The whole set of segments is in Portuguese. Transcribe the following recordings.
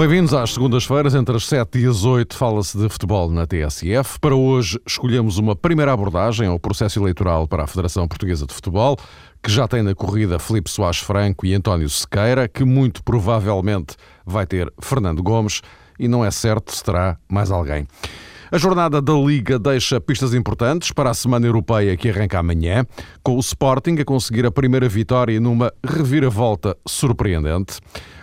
Bem-vindos às segundas-feiras, entre as 7 e as 8, fala-se de futebol na TSF. Para hoje, escolhemos uma primeira abordagem ao processo eleitoral para a Federação Portuguesa de Futebol, que já tem na corrida Felipe Soares Franco e António Sequeira, que muito provavelmente vai ter Fernando Gomes, e não é certo se terá mais alguém. A jornada da Liga deixa pistas importantes para a Semana Europeia que arranca amanhã, com o Sporting a conseguir a primeira vitória numa reviravolta surpreendente.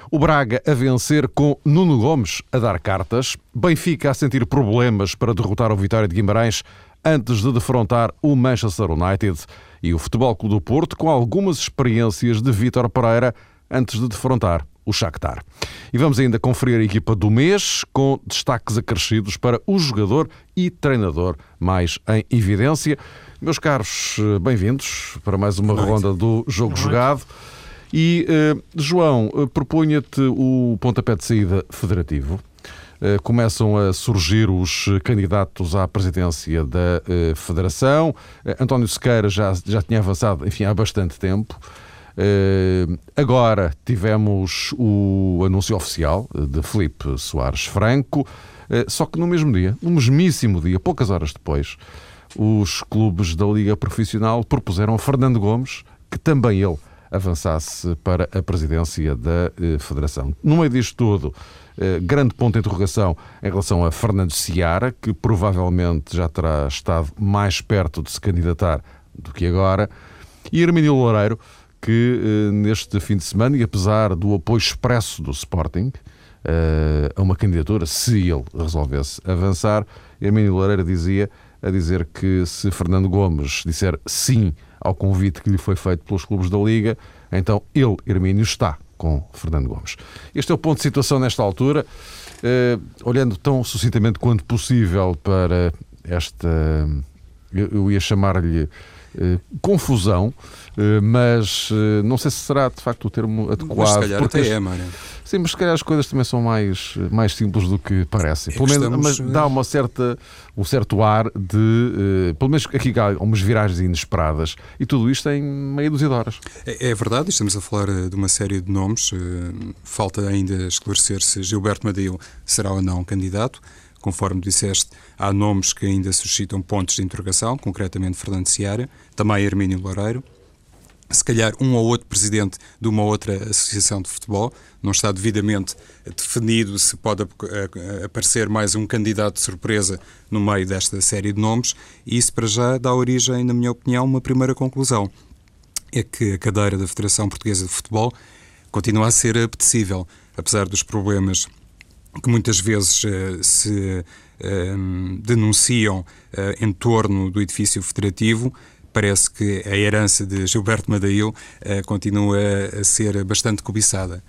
O Braga a vencer com Nuno Gomes a dar cartas. Benfica a sentir problemas para derrotar o Vitória de Guimarães antes de defrontar o Manchester United. E o Futebol Clube do Porto com algumas experiências de Vítor Pereira antes de defrontar o Shakhtar. E vamos ainda conferir a equipa do mês com destaques acrescidos para o jogador e treinador mais em evidência. Meus caros, bem-vindos para mais uma ronda do Jogo Jogado. E, uh, João, uh, propunha-te o pontapé de saída federativo. Uh, começam a surgir os candidatos à presidência da uh, Federação. António Sequeira já, já tinha avançado, enfim, há bastante tempo. agora tivemos o anúncio oficial de Felipe Soares Franco, só que no mesmo dia, no mesmíssimo dia, poucas horas depois, os clubes da Liga Profissional propuseram Fernando Gomes, que também ele avançasse para a presidência da eh, Federação. No meio disto tudo, eh, grande ponto de interrogação em relação a Fernando Seara, que provavelmente já terá estado mais perto de se candidatar do que agora, e Hermínio Loureiro, que eh, neste fim de semana, e apesar do apoio expresso do Sporting a uma candidatura, se ele resolvesse avançar, Hermínio Loureiro dizia a dizer que se Fernando Gomes disser sim ao convite que lhe foi feito pelos clubes da Liga, então ele, Hermínio, está com Fernando Gomes. Este é o ponto de situação nesta altura. Uh, olhando tão sucintamente quanto possível para esta, eu, eu ia chamar-lhe confusão, uh, mas não sei se será de facto o termo adequado. Mas se calhar até é, Mário. Sim, mas se calhar as coisas também são mais, mais simples do que parecem. É pelo menos estamos... mas dá uma certa, um certo ar de. Uh, pelo menos aqui há umas viragens inesperadas e tudo isto em meia dúzia de horas. É, é verdade, estamos a falar eh, de uma série de nomes. Uh, falta ainda esclarecer se Gilberto Madeiro será ou não candidato. Conforme disseste, há nomes que ainda suscitam pontos de interrogação, concretamente Fernando Seara, também Hermínio Loureiro se calhar um ou outro presidente de uma outra associação de futebol. Não está devidamente definido se pode aparecer mais um candidato de surpresa no meio desta série de nomes, e isso para já dá origem, na minha opinião, uma primeira conclusão. É que a cadeira da Federação Portuguesa de Futebol continua a ser apetecível, apesar dos problemas que muitas vezes uh, se uh, denunciam uh, em torno do edifício federativo parece que a herança de Gilberto Madail continua a ser bastante cobiçada.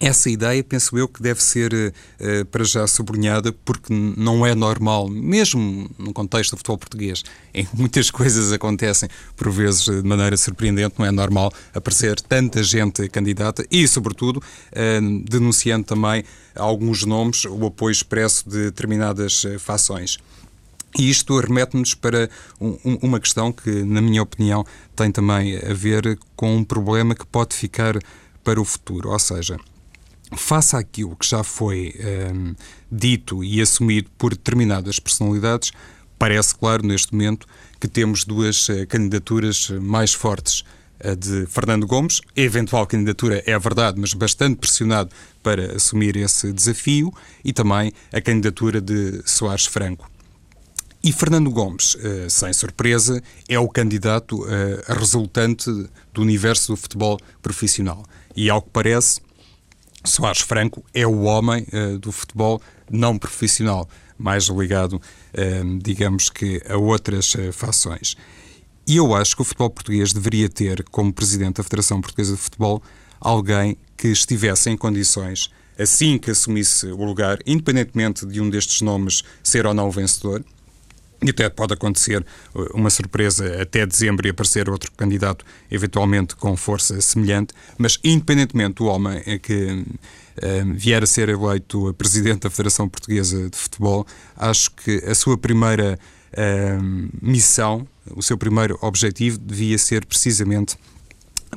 Essa ideia, penso eu, que deve ser uh, para já sublinhada, porque não é normal, mesmo no contexto do futebol português, em que muitas coisas acontecem, por vezes de maneira surpreendente, não é normal aparecer tanta gente candidata e, sobretudo, uh, denunciando também alguns nomes, o apoio expresso de determinadas fações. E isto remete-nos para um, uma questão que, na minha opinião, tem também a ver com um problema que pode ficar para o futuro. Ou seja, face àquilo que já foi um, dito e assumido por determinadas personalidades, parece claro neste momento que temos duas uh, candidaturas mais fortes. A de Fernando Gomes, eventual candidatura é verdade, mas bastante pressionado para assumir esse desafio, e também a candidatura de Soares Franco. E Fernando Gomes, eh, sem surpresa, é o candidato eh, resultante do universo do futebol profissional. E, ao que parece, Soares Franco é o homem eh, do futebol não profissional, mais ligado, digamos que, a outras fações. E eu acho que o futebol português deveria ter, como presidente da Federação Portuguesa de Futebol, alguém que estivesse em condições, assim que assumisse o lugar, independentemente de um destes nomes ser ou não vencedor, e até pode acontecer uh, uma surpresa até dezembro e aparecer outro candidato, eventualmente com força semelhante, mas independentemente do homem que uh, vier a ser eleito presidente da Federação Portuguesa de Futebol, acho que a sua primeira uh, missão, o seu primeiro objetivo devia ser precisamente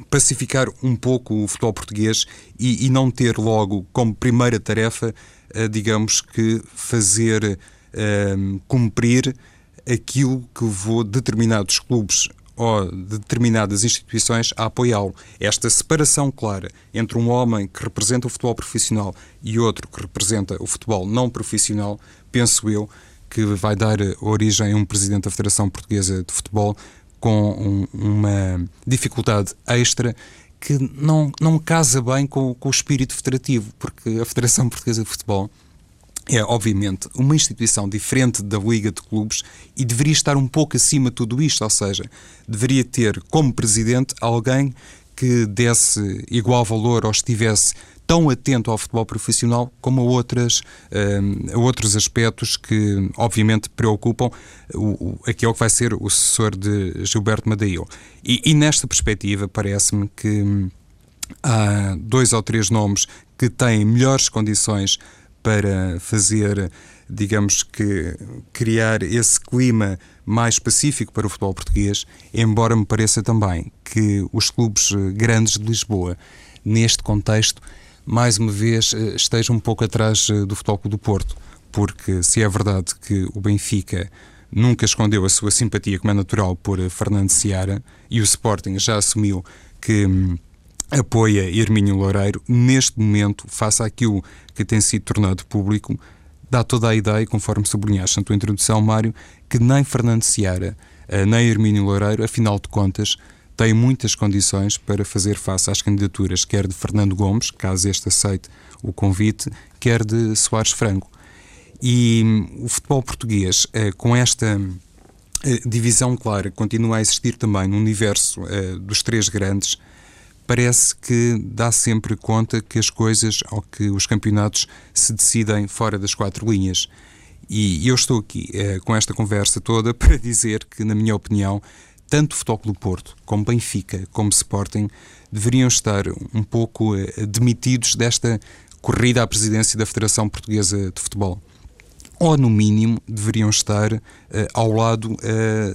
pacificar um pouco o futebol português e, e não ter logo como primeira tarefa, uh, digamos que fazer cumprir aquilo que vou determinados clubes ou de determinadas instituições a apoiá-lo. Esta separação clara entre um homem que representa o futebol profissional e outro que representa o futebol não profissional, penso eu, que vai dar origem a um presidente da Federação Portuguesa de Futebol com um, uma dificuldade extra que não, não casa bem com, com o espírito federativo, porque a Federação Portuguesa de Futebol é, obviamente, uma instituição diferente da Liga de Clubes e deveria estar um pouco acima de tudo isto, ou seja, deveria ter como presidente alguém que desse igual valor ou estivesse tão atento ao futebol profissional como a, outras, uh, a outros aspectos que, obviamente, preocupam o, o, aquele que vai ser o sucessor de Gilberto Madail. E, e nesta perspectiva, parece-me que hum, há dois ou três nomes que têm melhores condições para fazer, digamos que, criar esse clima mais específico para o futebol português, embora me pareça também que os clubes eh, grandes de Lisboa, neste contexto, mais uma vez eh, estejam um pouco atrás eh, do Futebol Clube do Porto, porque se é verdade que o Benfica nunca escondeu a sua simpatia, como é natural, por Fernando Seara, e o Sporting já assumiu que hum, apoia Hermínio Loureiro, neste momento, face àquilo que tem sido tornado público, dá toda a ideia, conforme sublinhaste na tua introdução, Mário, que nem Fernando Seara, eh, nem Hermínio Loureiro, afinal de contas, têm muitas condições para fazer face às candidaturas, quer de Fernando Gomes, caso este aceite o convite, quer de Soares Franco. E hum, o futebol português, eh, com esta eh, divisão clara, continua a existir também no universo dos três grandes, parece que dá sempre conta que as coisas ou que os campeonatos se decidem fora das quatro linhas. E eu estou aqui eh, com esta conversa toda para dizer que, na minha opinião, tanto o Futebol Clube Porto, como Benfica, como Sporting, deveriam estar um pouco eh, demitidos desta corrida à presidência da Federação Portuguesa de Futebol ou no mínimo deveriam estar uh, ao lado uh,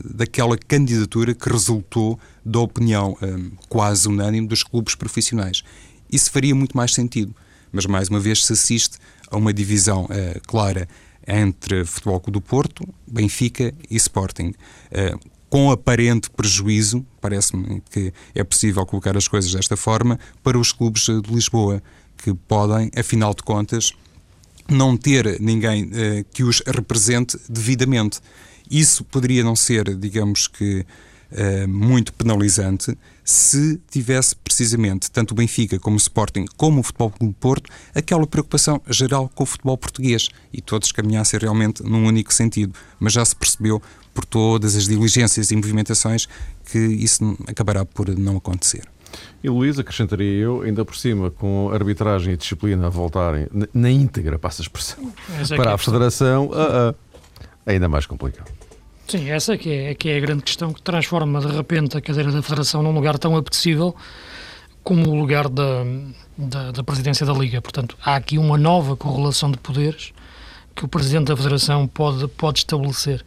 daquela candidatura que resultou da opinião um, quase unânime dos clubes profissionais. Isso faria muito mais sentido, mas mais uma vez se assiste a uma divisão uh, clara entre Futebol Clube do Porto, Benfica e Sporting. com aparente prejuízo, parece-me que é possível colocar as coisas desta forma, para os clubes de Lisboa, que podem, afinal de contas, não ter ninguém uh, que os represente devidamente. Isso poderia não ser, digamos que, uh, muito penalizante se tivesse precisamente tanto o Benfica como o Sporting como o Futebol Clube Porto aquela preocupação geral com o futebol português e todos caminhassem realmente num único sentido. Mas já se percebeu por todas as diligências e movimentações que isso acabará por não acontecer. E Luís, acrescentaria eu, ainda por cima, com arbitragem e disciplina a voltarem na íntegra, passa a expressão, é para é a Federação, uh, uh, ainda mais complicado. Sim, essa é que é, que é a grande questão que transforma de repente a cadeira da Federação num lugar tão apetecível como o lugar da, da, da, presidência da Liga. Portanto, há aqui uma nova correlação de poderes que o Presidente da Federação pode, pode estabelecer.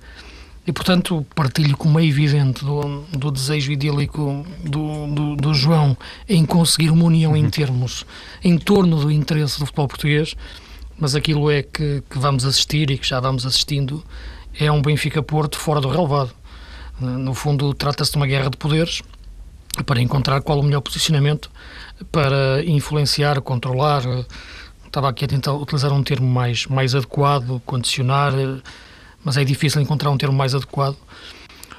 E, portanto, partilho como é evidente do, do desejo idílico do, do, do, João em conseguir uma união em uhum. termos, em torno do interesse do futebol português, mas aquilo é que, que vamos assistir e que já vamos assistindo é um Benfica-Porto fora do relevado. No fundo, trata-se de uma guerra de poderes para encontrar qual o melhor posicionamento para influenciar, controlar. Estava aqui a tentar utilizar um termo mais, mais adequado, condicionar mas é difícil encontrar um termo mais adequado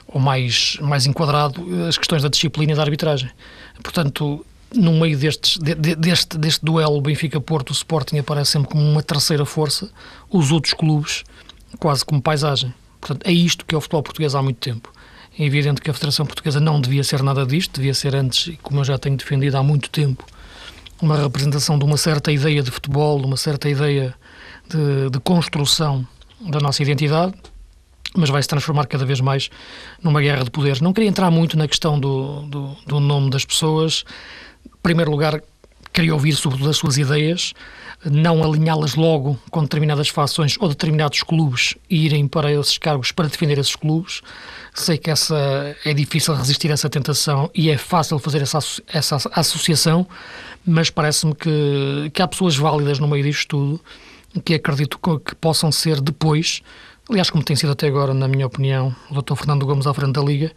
ou mais, mais enquadrado as questões da disciplina e da arbitragem. Portanto, no meio destes, de, deste, deste duelo Benfica-Porto, o Sporting aparece sempre como uma terceira força, os outros clubes quase como paisagem. Portanto, é isto que é o futebol português há muito tempo. É evidente que a Federação Portuguesa não devia ser nada disto, devia ser antes, como eu já tenho defendido há muito tempo, uma representação de uma certa ideia de futebol, de uma certa ideia de, de construção da nossa identidade, mas vai se transformar cada vez mais numa guerra de poderes. Não queria entrar muito na questão do, do, do nome das pessoas. Em primeiro lugar, queria ouvir sobre as suas ideias, não alinhá-las logo com determinadas fações ou determinados clubes e irem para esses cargos para defender esses clubes. Sei que essa é difícil resistir a essa tentação e é fácil fazer essa, essa associação, mas parece-me que, que há pessoas válidas no meio disto tudo que acredito que possam ser depois aliás, como tem sido até agora, na minha opinião, o Dr. Fernando Gomes à frente da Liga,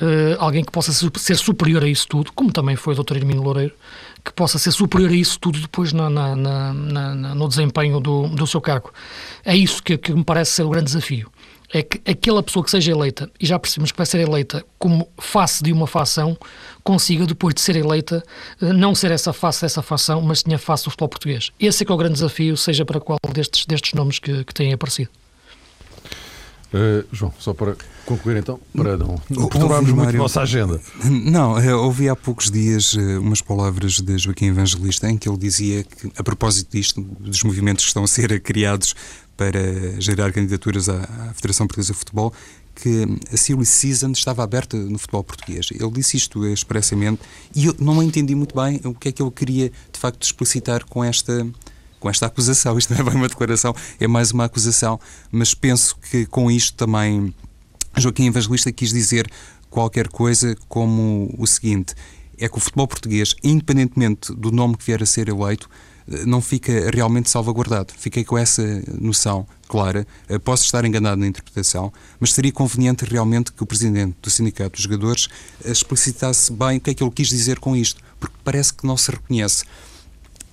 uh, alguém que possa ser superior a isso tudo, como também foi o Dr. Hermínio Loureiro, que possa ser superior a isso tudo depois na, na, na, no desempenho do, do seu cargo. É isso que, que me parece ser o grande desafio. É que aquela pessoa que seja eleita, e já percebemos que vai ser eleita como face de uma fação, consiga, depois de ser eleita, eh, não ser essa face dessa fação, mas tenha face do futebol português. Esse é que é o grande desafio, seja para qual destes, destes nomes que, que têm aparecido. Uh, João, só para concluir então, para não, não perturbarmos muito a nossa agenda. Não, eu ouvi há poucos dias uh, umas palavras de Joaquim Evangelista em que ele dizia que, a propósito disto, dos movimentos que estão a ser criados para gerar candidaturas à, à Federação Portuguesa de Futebol, que a silly season estava aberta no futebol português. Ele disse isto expressamente e eu não entendi muito bem o que é que ele queria de facto explicitar com esta com esta acusação. Isto não é bem uma declaração, é mais uma acusação, mas penso que com isto também Joaquim Evangelista quis dizer qualquer coisa como o seguinte: é que o futebol português, independentemente do nome que vier a ser eleito, não fica realmente salvaguardado. Fiquei com essa noção clara. Eh, posso estar enganado na interpretação, mas seria conveniente realmente que o presidente do Sindicato dos Jogadores eh, explicitasse bem o que é que ele quis dizer com isto, porque parece que não se reconhece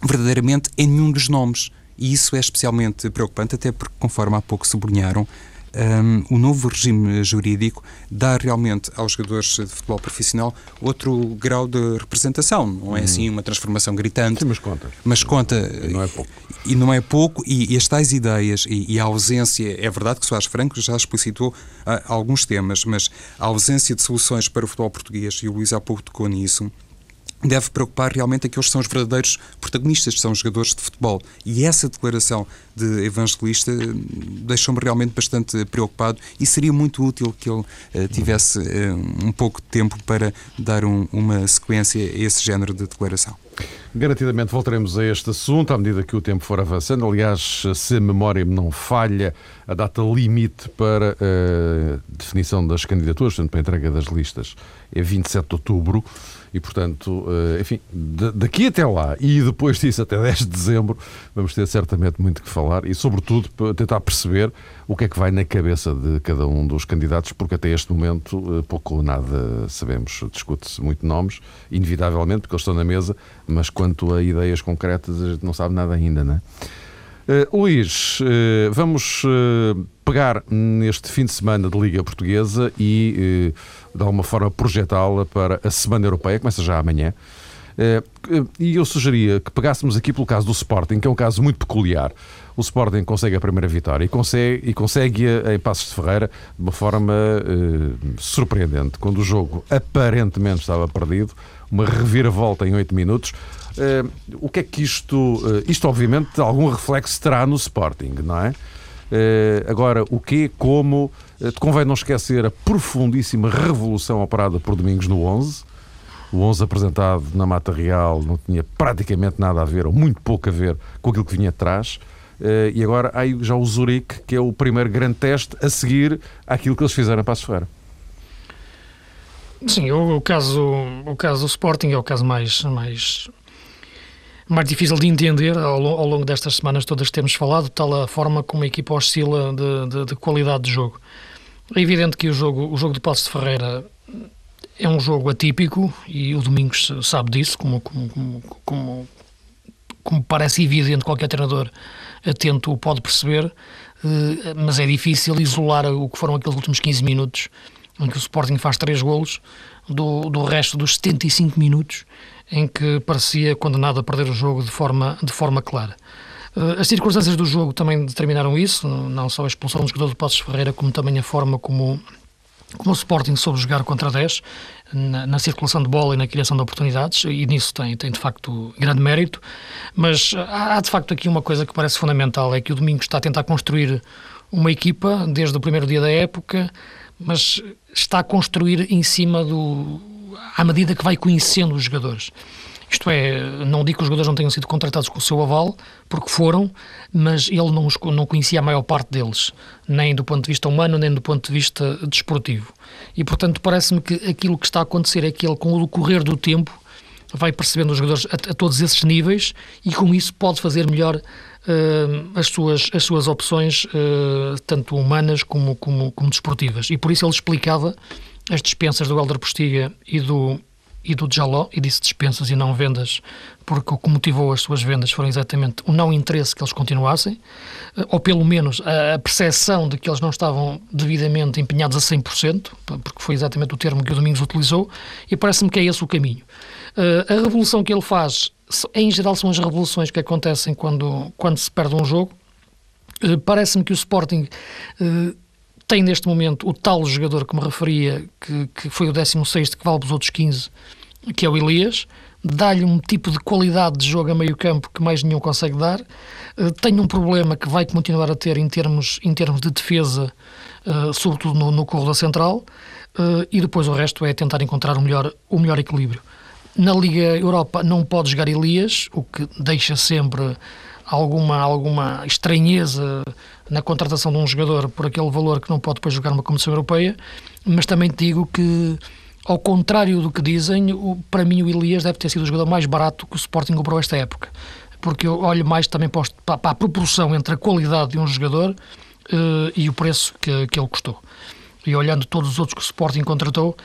verdadeiramente em nenhum dos nomes. E isso é especialmente preocupante, até porque, conforme há pouco sublinharam, um, o novo regime jurídico dá realmente aos jogadores de futebol profissional outro grau de representação. Não é hum. assim uma transformação gritante. Sim, mas conta. Mas conta. E não é pouco. E não é pouco, e, e as tais ideias e, e, a ausência. É verdade que Soares Franco já explicitou uh, alguns temas, mas a ausência de soluções para o futebol português, e o Luís há pouco tocou nisso deve preocupar realmente aqueles que são os verdadeiros protagonistas, que são os jogadores de futebol. E essa declaração de evangelista hum, deixou-me realmente bastante preocupado e seria muito útil que ele uh, tivesse uh, um pouco de tempo para dar um, uma sequência a esse género de declaração. Garantidamente voltaremos a este assunto à medida que o tempo for avançando. Aliás, se a memória me não falha, a data limite para a uh, definição das candidaturas, portanto, para a entrega das listas, é 27 de outubro. E, portanto, eh, enfim, daqui até lá e depois disso até 10 de dezembro, vamos ter certamente muito que falar e, sobretudo, tentar perceber o que é que vai na cabeça de cada um dos candidatos, porque até este momento eh, pouco ou nada sabemos. Discute-se muito nomes, inevitavelmente, porque eles estão na mesa, mas quanto a ideias concretas, a gente não sabe nada ainda, não é? Uh, Luís, uh, vamos uh, pegar neste fim de semana de Liga Portuguesa e de alguma forma projetá-la para a Semana Europeia, começa já amanhã. E eu sugeria que pegássemos aqui pelo caso do Sporting, que é um caso muito peculiar. O Sporting consegue a primeira vitória e consegue, e consegue em Passos de Ferreira de uma forma uh, surpreendente. Quando o jogo aparentemente estava perdido, uma reviravolta em 8 minutos. Uh, o que é que isto. Uh, isto, obviamente, algum reflexo terá no Sporting, não é? agora, o que, como te convém não esquecer a profundíssima revolução operada por Domingos no 11. O 11 apresentado na Mata Real não tinha praticamente nada a ver, ou muito pouco a ver, com aquilo que vinha atrás. Uh, e agora há já o Zurique, que é o primeiro grande teste a seguir àquilo que eles fizeram para a Ferreira. Sim, o, o, caso, o caso do Sporting é o caso mais, mais, mais difícil de entender ao, ao longo destas semanas todas temos falado, tal a forma como a equipa oscila de, de, de qualidade de jogo. É evidente que o jogo, o jogo de Passos de Ferreira é um jogo atípico e o Domingos sabe disso, como, como, como, como parece evidente qualquer treinador atento pode perceber, eh, mas é difícil isolar o que foram aqueles últimos 15 minutos em que o Sporting faz três golos do, do resto dos 75 minutos em que parecia condenado a perder o jogo de forma, de forma clara. Eh, as circunstâncias do jogo também determinaram isso, não só a expulsão do jogador do Passos Ferreira, como também a forma como, como o Sporting soube jogar contra 10, na, na, circulação de bola e na criação de oportunidades, e nisso tem, tem de facto grande mérito. Mas há, há de facto aqui uma coisa que parece fundamental: é que o Domingo está a tentar construir uma equipa desde o primeiro dia da época, mas está a construir em cima do. à medida que vai conhecendo os jogadores. Isto é, não digo que os jogadores não tenham sido contratados com o seu aval, porque foram, mas ele não, não conhecia a maior parte deles, nem do ponto de vista humano, nem do ponto de vista desportivo. E, portanto, parece-me que aquilo que está a acontecer é que ele, com o decorrer do tempo, vai percebendo os jogadores a, a todos esses níveis e, com isso, pode fazer melhor uh, as, suas, as suas opções, uh, tanto humanas como, como, como desportivas. E por isso ele explicava as dispensas do Helder Postiga e do, e do Jaló, e disse dispensas e não vendas, porque o que motivou as suas vendas foram exatamente o não interesse que eles continuassem, eh, ou pelo menos a percepção de que eles não estavam devidamente empenhados a 100%, porque foi exatamente o termo que o Domingos utilizou, e parece-me que é esse o caminho. Eh, a revolução que ele faz, em geral, são as revoluções que acontecem quando, quando se perde um jogo. Eh, parece-me que o Sporting tem neste momento o tal jogador que me referia, que, que foi o 16 que vale os outros 15, que é o Elias, dá-lhe um tipo de qualidade de jogo a meio campo que mais nenhum consegue dar, uh, tem um problema que vai continuar a ter em termos, em termos de defesa, uh, sobretudo no, no corredor central, uh, e depois o resto é tentar encontrar o melhor, o melhor equilíbrio. Na Liga Europa não pode jogar Elias, o que deixa sempre alguma, alguma estranheza na contratação de um jogador por aquele valor que não pode depois jogar uma competição europeia, mas também digo que, ao contrário do que dizem, o, para mim o Elias deve ter sido o jogador mais barato que o Sporting comprou esta época, porque eu olho mais também para, para, para a proporção entre a qualidade de um jogador uh, e o preço que, que ele custou. E olhando todos os outros que o Sporting contratou,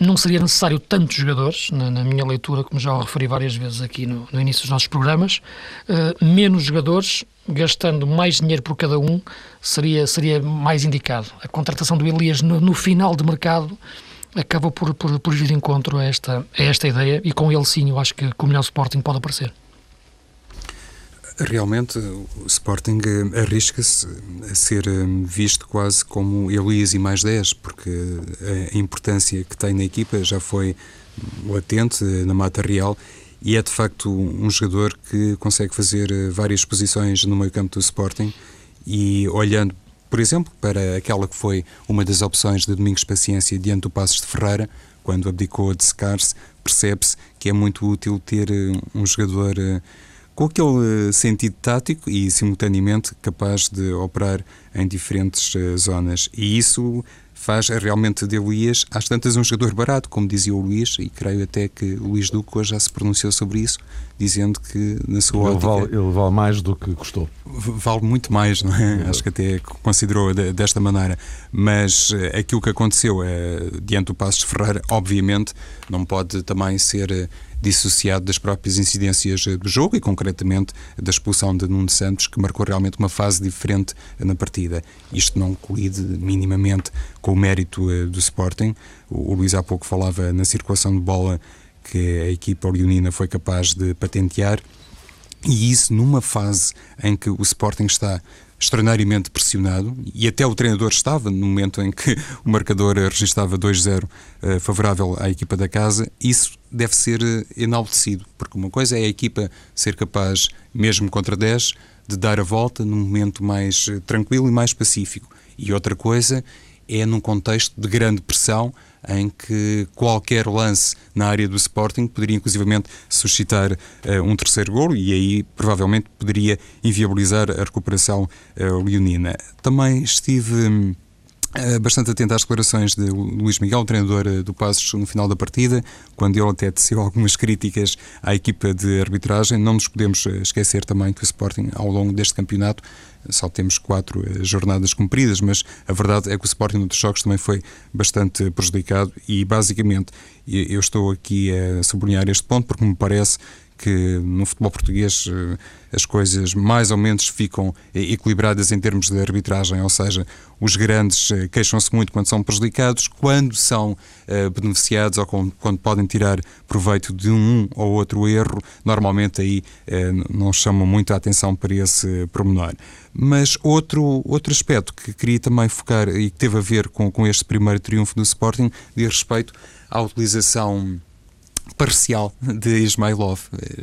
não seria necessário tantos jogadores, na, na, minha leitura, como já o referi várias vezes aqui no, no início dos nossos programas, uh, menos jogadores, gastando mais dinheiro por cada um, seria, seria mais indicado. A contratação do Elias no, no final de mercado acaba por, por, por vir encontro a esta, a esta ideia e com ele sim eu acho que, que o melhor Sporting pode aparecer. Realmente, o Sporting eh, arrisca-se a ser eh, visto quase como Elias e mais 10, porque a importância que tem na equipa já foi latente eh, na mata real e é de facto um jogador que consegue fazer várias posições no meio campo do Sporting e olhando, por exemplo, para aquela que foi uma das opções de Domingos Paciência diante do Passos de Ferreira, quando abdicou de secar-se, percebe-se que é muito útil ter um jogador com aquele eh, sentido tático e simultaneamente capaz de operar em diferentes uh, zonas. E isso faz realmente de Luís, às tantas, um jogador barato, como dizia o Luís, e creio até que o Luís Duque já se pronunciou sobre isso, dizendo que, na sua ele ótica... Vale, ele vale mais do que custou. Vale muito mais, não é? Acho que até considerou de, desta maneira. Mas uh, aquilo que aconteceu uh, diante do Passos Ferreira, obviamente, não pode também ser dissociado das próprias incidências eh, do jogo e, concretamente, da expulsão de Nuno Santos, que marcou realmente uma fase diferente na partida. Isto não colide minimamente com o mérito eh, do Sporting. O, Luís há pouco falava na circulação de bola que a equipa leonina foi capaz de patentear. E isso numa fase em que o Sporting está extraordinariamente pressionado e até o treinador estava no momento em que o marcador registava 2-0 uh, eh, favorável à equipa da casa, isso deve ser uh, enaltecido, porque uma coisa é a equipa ser capaz, mesmo contra 10, de dar a volta num momento mais uh, tranquilo e mais pacífico. E outra coisa é num contexto de grande pressão em que qualquer lance na área do Sporting poderia inclusivamente suscitar uh, um terceiro golo e aí provavelmente poderia inviabilizar a recuperação uh, leonina. Também estive hum, bastante atento às declarações de Luís Miguel, treinador do Passos, no final da partida, quando ele até teceu algumas críticas à equipa de arbitragem. Não nos podemos esquecer também que o Sporting, ao longo deste campeonato, só temos quatro eh, jornadas cumpridas, mas a verdade é que o Sporting noutros jogos também foi bastante prejudicado e basicamente eu estou aqui a sublinhar este ponto porque me parece que no futebol português eh, as coisas mais ou menos ficam equilibradas em termos de arbitragem, ou seja, os grandes eh, queixam-se muito quando são prejudicados, quando são uh, beneficiados ou quando podem tirar proveito de um ou outro erro, normalmente aí não chamam muito a atenção para esse pormenor. Mas outro, outro aspecto que queria também focar e que teve a ver com, com este primeiro triunfo do Sporting diz respeito à utilização parcial de Ismailov.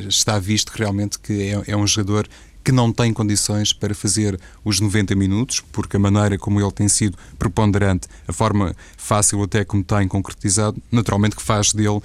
Está visto realmente que é, é um jogador que não tem condições para fazer os 90 minutos, porque a maneira como ele tem sido preponderante, a forma fácil até como tem concretizado, naturalmente que faz dele uh,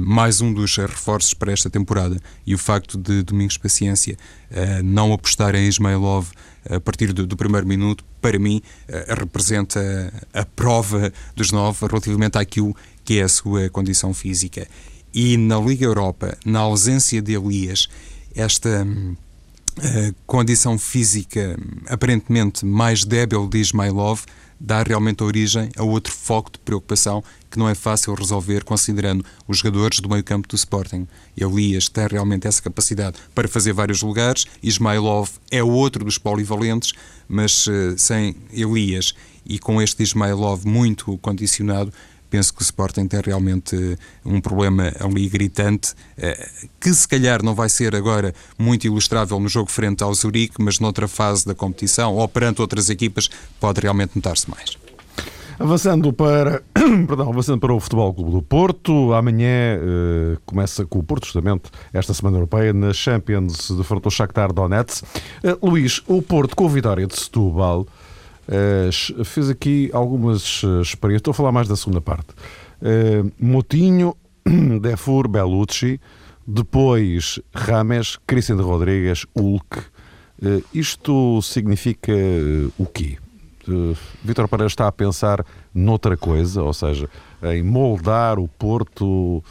mais um dos reforços para esta temporada. E o facto de Domingos Paciência uh, não apostar em Ismailov a partir do, do primeiro minuto, para mim, uh, representa a prova dos nove relativamente àquilo que é a sua condição física. E na Liga Europa, na ausência de Elias, esta uh, condição física aparentemente mais débil de Ismailov dá realmente origem a outro foco de preocupação que não é fácil resolver considerando os jogadores do meio campo do Sporting. Elias tem realmente essa capacidade para fazer vários lugares, Ismailov é outro dos polivalentes, mas uh, sem Elias e com este Ismailov muito condicionado, penso que o Sporting tem realmente eh, um problema ali gritante, eh, que se calhar não vai ser agora muito ilustrável no jogo frente ao Zurique, mas noutra fase da competição ou perante outras equipas pode realmente notar-se mais. Avançando para, perdão, avançando para o Futebol Clube do Porto, amanhã uh, começa com o Porto, justamente, esta Semana Europeia, na Champions de frente ao Shakhtar Donetsk. Luís, o Porto com a vitória de Setúbal Uh, fez aqui algumas uh, experiências, estou a falar mais da segunda parte. Uh, Motinho, Defur, Bellucci, depois Rames, Cristiano Rodrigues, Hulk. Uh, isto significa o quê? Vítor Pereira está a pensar noutra coisa, ou seja, em moldar o Porto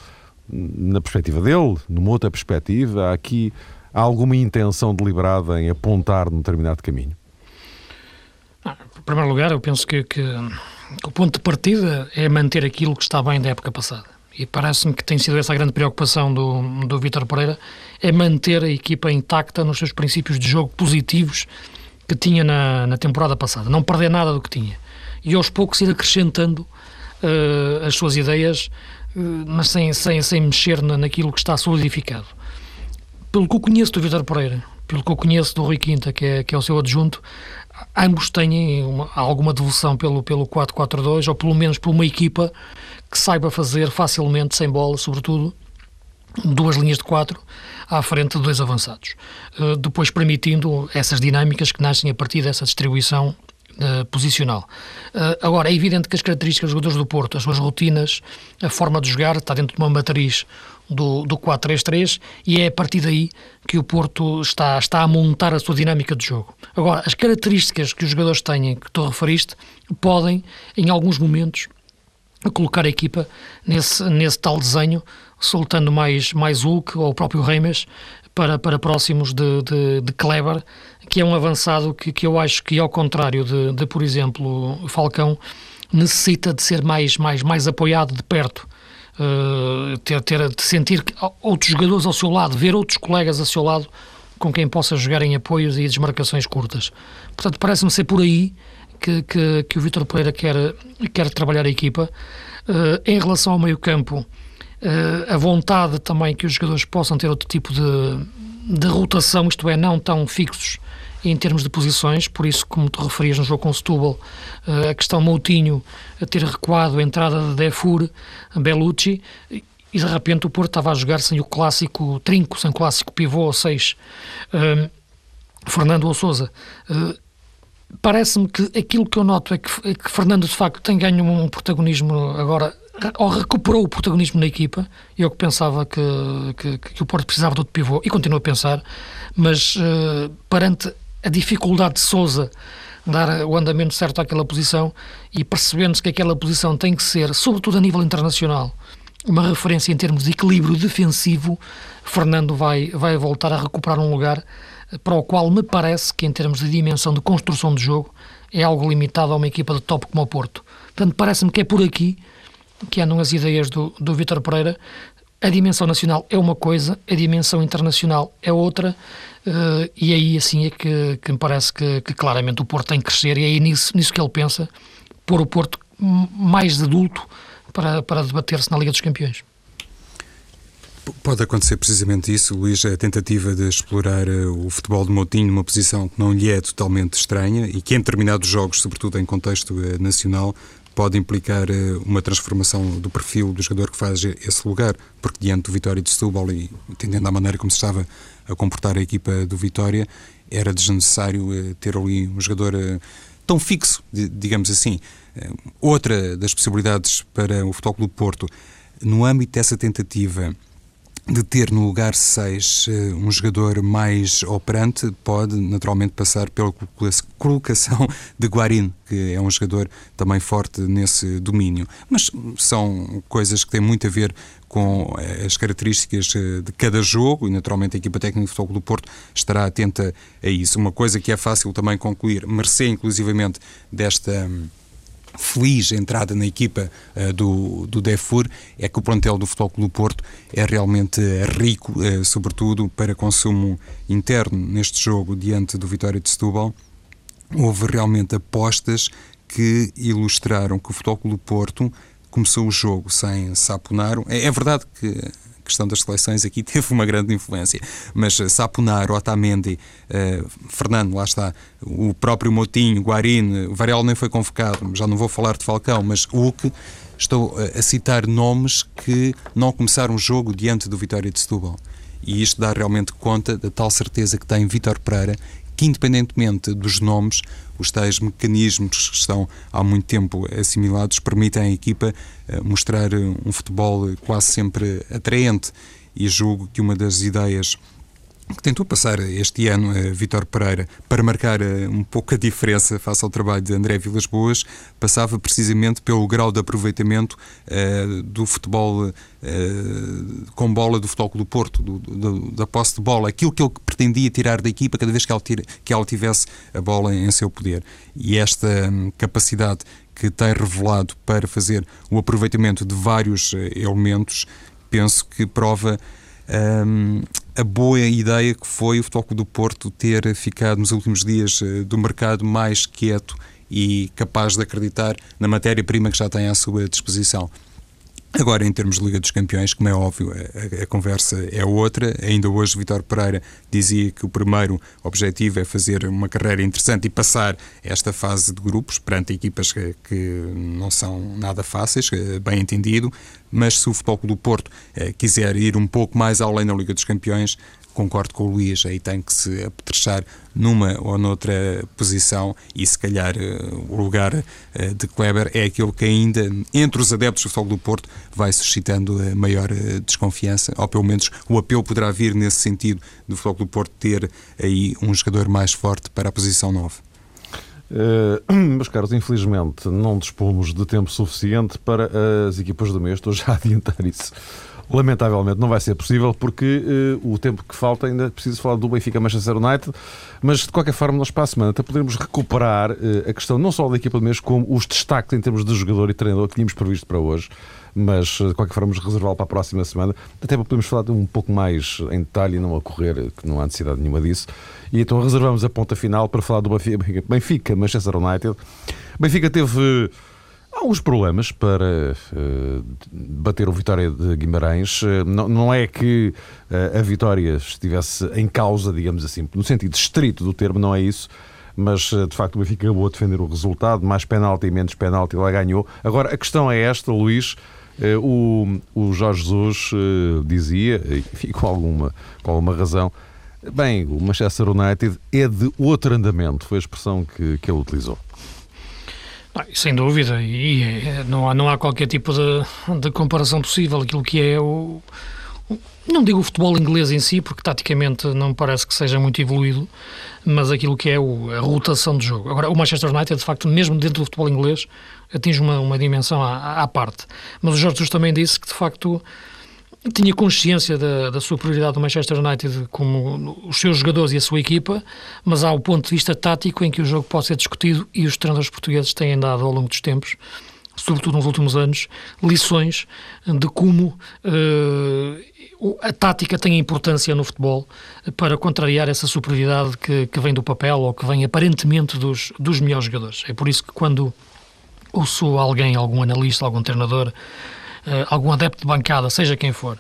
na perspectiva dele, numa outra perspectiva. Há aqui alguma intenção deliberada em apontar num determinado caminho? Primeiro lugar, eu penso que, que, que, o ponto de partida é manter aquilo que está bem da época passada. E parece-me que tem sido essa a grande preocupação do, do Vítor Pereira, é manter a equipa intacta nos seus princípios de jogo positivos que tinha na, na temporada passada. Não perder nada do que tinha. E aos poucos ir acrescentando uh, as suas ideias, uh, mas sem, sem, sem mexer na, naquilo que está solidificado. Pelo que eu conheço do Vítor Pereira, pelo que eu conheço do Rui Quinta, que é, que é o seu adjunto, ambos têm uma, alguma devoção pelo, pelo 4-4-2, ou pelo menos por uma equipa que saiba fazer facilmente, sem bola, sobretudo, duas linhas de quatro à frente de dois avançados. Uh, depois permitindo essas dinâmicas que nascem a partir dessa distribuição uh, posicional. Uh, agora, é evidente que as características dos jogadores do Porto, as suas rotinas, a forma de jogar, está dentro de uma matriz do, do 4-3-3 e é a partir daí que o Porto está, está a montar a sua dinâmica de jogo. Agora, as características que os jogadores têm, que tu referiste, podem, em alguns momentos, colocar a equipa nesse, nesse tal desenho, soltando mais, mais Hulk ou o próprio Reimers para, para próximos de, de, de Kleber, que é um avançado que, que eu acho que, ao contrário de, de por exemplo, Falcão, necessita de ser mais, mais, mais apoiado de perto uh, ter, ter, de sentir outros jogadores ao seu lado, ver outros colegas ao seu lado com quem possa jogar em apoios e desmarcações curtas. Portanto, parece-me ser por aí que, que, que o Vítor Pereira quer, quer trabalhar a equipa. Uh, em relação ao meio-campo, uh, a vontade também que os jogadores possam ter outro tipo de, de rotação, isto é, não tão fixos em termos de posições, por isso, como tu referias no jogo com o Setúbal, eh, a questão Moutinho a ter recuado a entrada de Defur, Bellucci, e de repente o Porto estava a jogar sem o clássico trinco, sem o clássico pivô ou seis, uh, Fernando ou Souza. Uh, Parece-me que aquilo que eu noto é que, é que Fernando de facto tem ganho um protagonismo agora ou recuperou o protagonismo na equipa, eu que pensava que, que, que o Porto precisava de outro pivô, e continuo a pensar, mas uh, perante a dificuldade de Souza dar o andamento certo àquela posição e percebendo-se que aquela posição tem que ser, sobretudo a nível internacional, uma referência em termos de equilíbrio defensivo, Fernando vai, vai voltar a recuperar um lugar para o qual me parece que, em termos de dimensão de construção de jogo, é algo limitado a uma equipa de top como o Porto. Portanto, parece-me que é por aqui que andam as ideias do, do Vítor Pereira, a dimensão nacional é uma coisa, a dimensão internacional é outra, uh, e aí assim é que, que me parece que, que, claramente o Porto tem que crescer, e é nisso, nisso que ele pensa, pôr o Porto mais adulto para, para debater-se na Liga dos Campeões. Pode acontecer precisamente isso, Luís, a tentativa de explorar eh, o futebol de Moutinho numa posição que não lhe é totalmente estranha e que em determinados jogos, sobretudo em contexto eh, nacional, pode implicar uma transformação do perfil do jogador que faz esse lugar, porque diante do Vitória de Setúbal e entendendo a maneira como se estava a comportar a equipa do Vitória, era desnecessário ter ali um jogador tão fixo, digamos assim. Outra das possibilidades para o Futebol Clube Porto, no âmbito dessa tentativa de ter no lugar 6 eh, um jogador mais operante, pode naturalmente passar pela colocação de Guarin, que é um jogador também forte nesse domínio. Mas são coisas que têm muito a ver com eh, as características eh, de cada jogo e naturalmente a equipa técnica de futebol do Porto estará atenta a isso. Uma coisa que é fácil também concluir, mercê inclusivamente desta feliz entrada na equipa uh, do, do Defur é que o plantel do Futebol Clube do Porto é realmente rico, uh, sobretudo para consumo interno neste jogo diante do Vitória de Setúbal. Houve realmente apostas que ilustraram que o Futebol Clube do Porto começou o jogo sem Saponaro. É, é verdade que questão das seleções aqui teve uma grande influência. Mas uh, Sapunar, Otamendi, uh, Fernando, lá está, o próprio Motinho, Guarine, o Varela nem foi convocado, já não vou falar de Falcão, mas Hulk, estou a citar nomes que não começaram o jogo diante do Vitória de Setúbal. E isto dá realmente conta da tal certeza que tem Vítor Pereira que, independentemente dos nomes, os tais mecanismos que estão há muito tempo assimilados permitem à equipa eh, mostrar um futebol quase sempre atraente. E julgo que uma das ideias que tentou passar este ano a Vítor Pereira para marcar eh, um pouco a diferença face ao trabalho de André Vilas Boas, passava precisamente pelo grau de aproveitamento uh, do futebol uh, com bola do Futebol do Porto, do, do, da posse de bola, aquilo que ele pretendia tirar da equipa cada vez que ela, tira, que ela tivesse a bola em seu poder. E esta um, capacidade que tem revelado para fazer o aproveitamento de vários elementos, penso que prova um, a boa ideia que foi o Futebol do Porto ter ficado nos últimos dias uh, do mercado mais quieto e capaz de acreditar na matéria-prima que já tem à sua disposição. Agora, em termos de Liga dos Campeões, como é óbvio, a, a, conversa é outra. Ainda hoje, Vitor Pereira dizia que o primeiro objetivo é fazer uma carreira interessante e passar esta fase de grupos perante equipas que, que não são nada fáceis, eh, bem entendido. Mas se o Futebol do Porto eh, quiser ir um pouco mais além da Liga dos Campeões, concordo com o Luís, aí tem que se apetrechar numa ou noutra posição e se calhar eh, o lugar eh, de Kleber é aquele que ainda entre os adeptos do Futebol do Porto vai suscitando a maior eh, desconfiança, ou pelo menos o apelo poderá vir nesse sentido do Futebol do Porto ter aí um jogador mais forte para a posição 9. Uh, meus caros, infelizmente não dispomos de tempo suficiente para as equipas do mês, estou já a adiantar isso. Lamentavelmente não vai ser possível porque uh, o tempo que falta ainda preciso falar do Benfica Manchester United, mas de qualquer forma nós para a semana até poderemos recuperar uh, a questão não só da equipa do mês, como os destaques em termos de jogador e treinador que tínhamos previsto para hoje mas de qualquer forma vamos reservá-lo para a próxima semana, até para podermos falar um pouco mais em detalhe e não a correr, que não há necessidade nenhuma disso. E então reservamos a ponta final para falar do Benfica, Benfica Manchester United. Benfica teve alguns problemas para uh, bater o Vitória de Guimarães. Uh, não, não, é que uh, a vitória estivesse em causa, digamos assim, no sentido estrito do termo, não é isso. Mas de facto o Benfica acabou a defender o resultado, mais penalti e menos penalti, lá ganhou. Agora a questão é esta, Luís. O, o Jorge Jesus dizia, enfim, com alguma, com alguma razão, bem, o Manchester United é de outro andamento, foi a expressão que, que ele utilizou. Sem dúvida, e é, não há, não há qualquer tipo de, de comparação possível. Aquilo que é o, não digo o futebol inglês em si, porque taticamente não parece que seja muito evoluído, mas aquilo que é o, a rotação de jogo. Agora, o Manchester United, de facto, mesmo dentro do futebol inglês, atinge uma, uma dimensão à, à parte. Mas o Jorge Jesus também disse que, de facto, tinha consciência da, da superioridade do Manchester United como os seus jogadores e a sua equipa, mas há o ponto de vista tático em que o jogo pode ser discutido e os treinadores portugueses têm dado ao longo dos tempos, sobretudo nos últimos anos, lições de como uh, a tática tem importância no futebol para contrariar essa superioridade que, que vem do papel ou que vem aparentemente dos, dos melhores jogadores. É por isso que quando ouço alguém, algum analista, algum treinador algum adepto de bancada, seja quem for,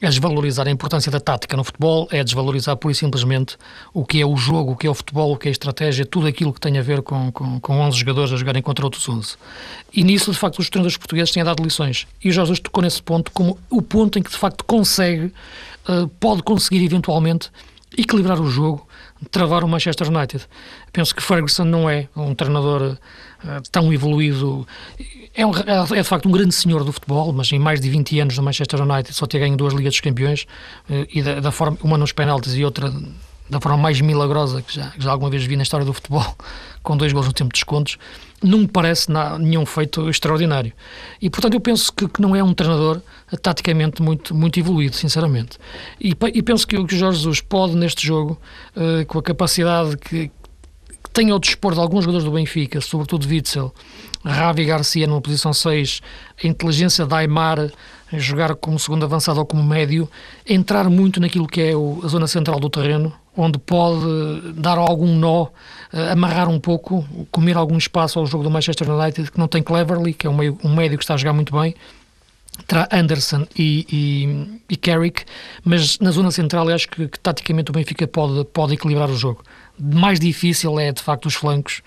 é desvalorizar a importância da tática no futebol, é desvalorizar pura e simplesmente o que é o jogo, o que é o futebol, o que é a estratégia, tudo aquilo que tem a ver com, com, com 11 jogadores a jogarem contra outros 11. E nisso, de facto, os treinadores portugueses têm dado lições. E o Jorge Jesus tocou nesse ponto como o ponto em que, de facto, consegue, uh, pode conseguir eventualmente equilibrar o jogo, travar o Manchester United. Penso que Ferguson não é um treinador uh, tão evoluído é, um, é, é, de facto um grande senhor do futebol, mas em mais de 20 anos no Manchester United só ter ganho duas Ligas dos Campeões eh, e da, da, forma, uma nos penaltis e outra da forma mais milagrosa que já, que já alguma vez vi na história do futebol, com dois gols no tempo de descontos, não me parece nenhum feito extraordinário. E portanto eu penso que, que, não é um treinador taticamente muito, muito evoluído, sinceramente. E, e penso que, que o Jorge Jesus pode neste jogo, uh, com a capacidade que, que tem ao dispor de alguns jogadores do Benfica, sobretudo Witzel, Ravi Garcia numa posição 6, a inteligência da Aymar jogar como segundo avançado ou como médio, entrar muito naquilo que é a zona central do terreno, onde pode dar algum nó, eh, amarrar um pouco, comer algum espaço ao jogo do Manchester United, que não tem Cleverly, que é um, meio, um médio que está a jogar muito bem, terá Anderson e, e, e Carrick, mas na zona central acho que, que taticamente o Benfica pode, pode equilibrar o jogo. Mais difícil é de facto os flancos,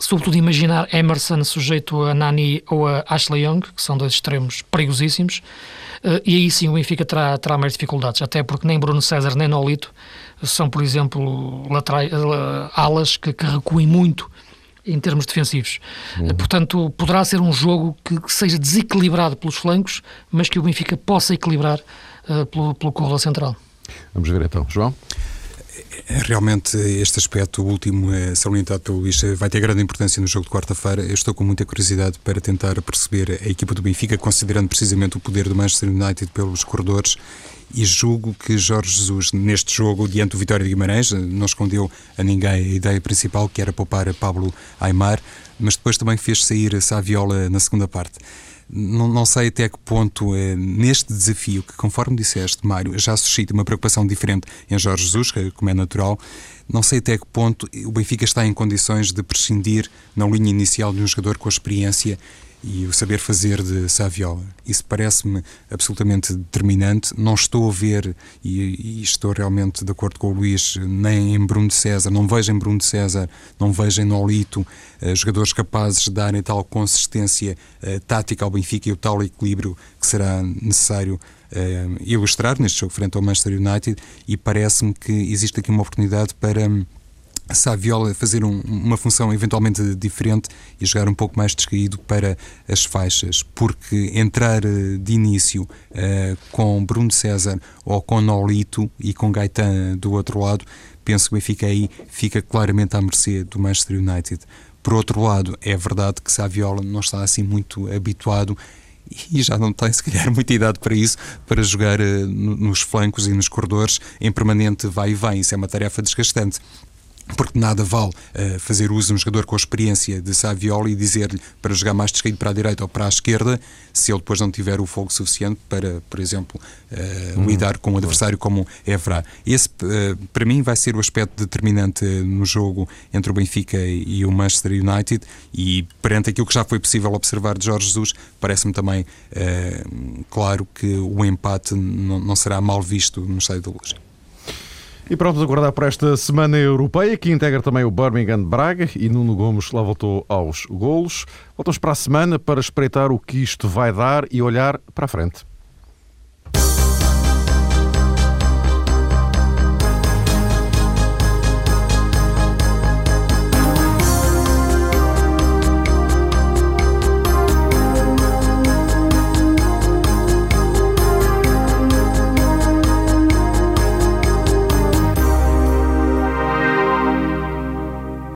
sobretudo imaginar Emerson sujeito a Nani ou a Ashley Young, que são dois extremos perigosíssimos, uh, e aí sim o Benfica terá, terá mais dificuldades, até porque nem Bruno César nem Nolito são, por exemplo, laterais, uh, alas que, que recuem muito em termos defensivos. Uhum. Portanto, poderá ser um jogo que, que, seja desequilibrado pelos flancos, mas que o Benfica possa equilibrar uh, pelo, pelo corredor central. Vamos ver então. João? Realmente, este aspecto último salientado pelo Luís vai ter grande importância no jogo de quarta-feira. Eu estou com muita curiosidade para tentar perceber a equipa do Benfica, considerando precisamente o poder do Manchester United pelos corredores. E julgo que Jorge Jesus, neste jogo, diante do Vitória de Guimarães, não escondeu a ninguém a ideia principal, que era poupar Pablo Aymar, mas depois também fez sair Saviola na segunda parte não, não sei até que ponto, é, neste desafio, que conforme disseste, Mário, já suscita uma preocupação diferente em Jorge Jesus, como é natural, não sei até que ponto o Benfica está em condições de prescindir na linha inicial de um jogador com experiência e o saber fazer de Saviola. Isso parece-me absolutamente determinante. Não estou a ver, e, e, estou realmente de acordo com o Luís, nem em Bruno de César, não vejo em Bruno de César, não vejo em Nolito uh, jogadores capazes de darem tal consistência uh, tática ao Benfica e o tal equilíbrio que será necessário uh, ilustrar neste jogo frente ao Manchester United. E parece-me que existe aqui uma oportunidade para. Um, Saviola fazer um, uma função eventualmente diferente e jogar um pouco mais descaído para as faixas, porque entrar eh, de início uh, com Bruno César ou com Nolito e com Gaetan do outro lado, penso que o Benfica aí fica claramente à mercê do Manchester United. Por outro lado, é verdade que Saviola não está assim muito habituado e já não tem, se calhar, muita idade para isso, para jogar uh, nos flancos e nos corredores em permanente vai e vem. Isso é uma tarefa desgastante porque nada vale uh, fazer uso de um jogador com a experiência de Saviola e dizer-lhe para jogar mais descaído para a direita ou para a esquerda, se ele depois não tiver o fogo suficiente para, por exemplo, uh, uhum. lidar com um adversário como Evra. Esse, uh, para mim, vai ser o aspecto determinante no jogo entre o Benfica e o Manchester United e perante aquilo que já foi possível observar de Jorge Jesus, parece-me também claro que o empate não, não será mal visto no estádio da Luz. E pronto, aguardar por esta semana europeia, que integra também o Birmingham Braga e Nuno Gomes lá voltou aos golos. Voltamos para a semana para espreitar o que isto vai dar e olhar para a frente.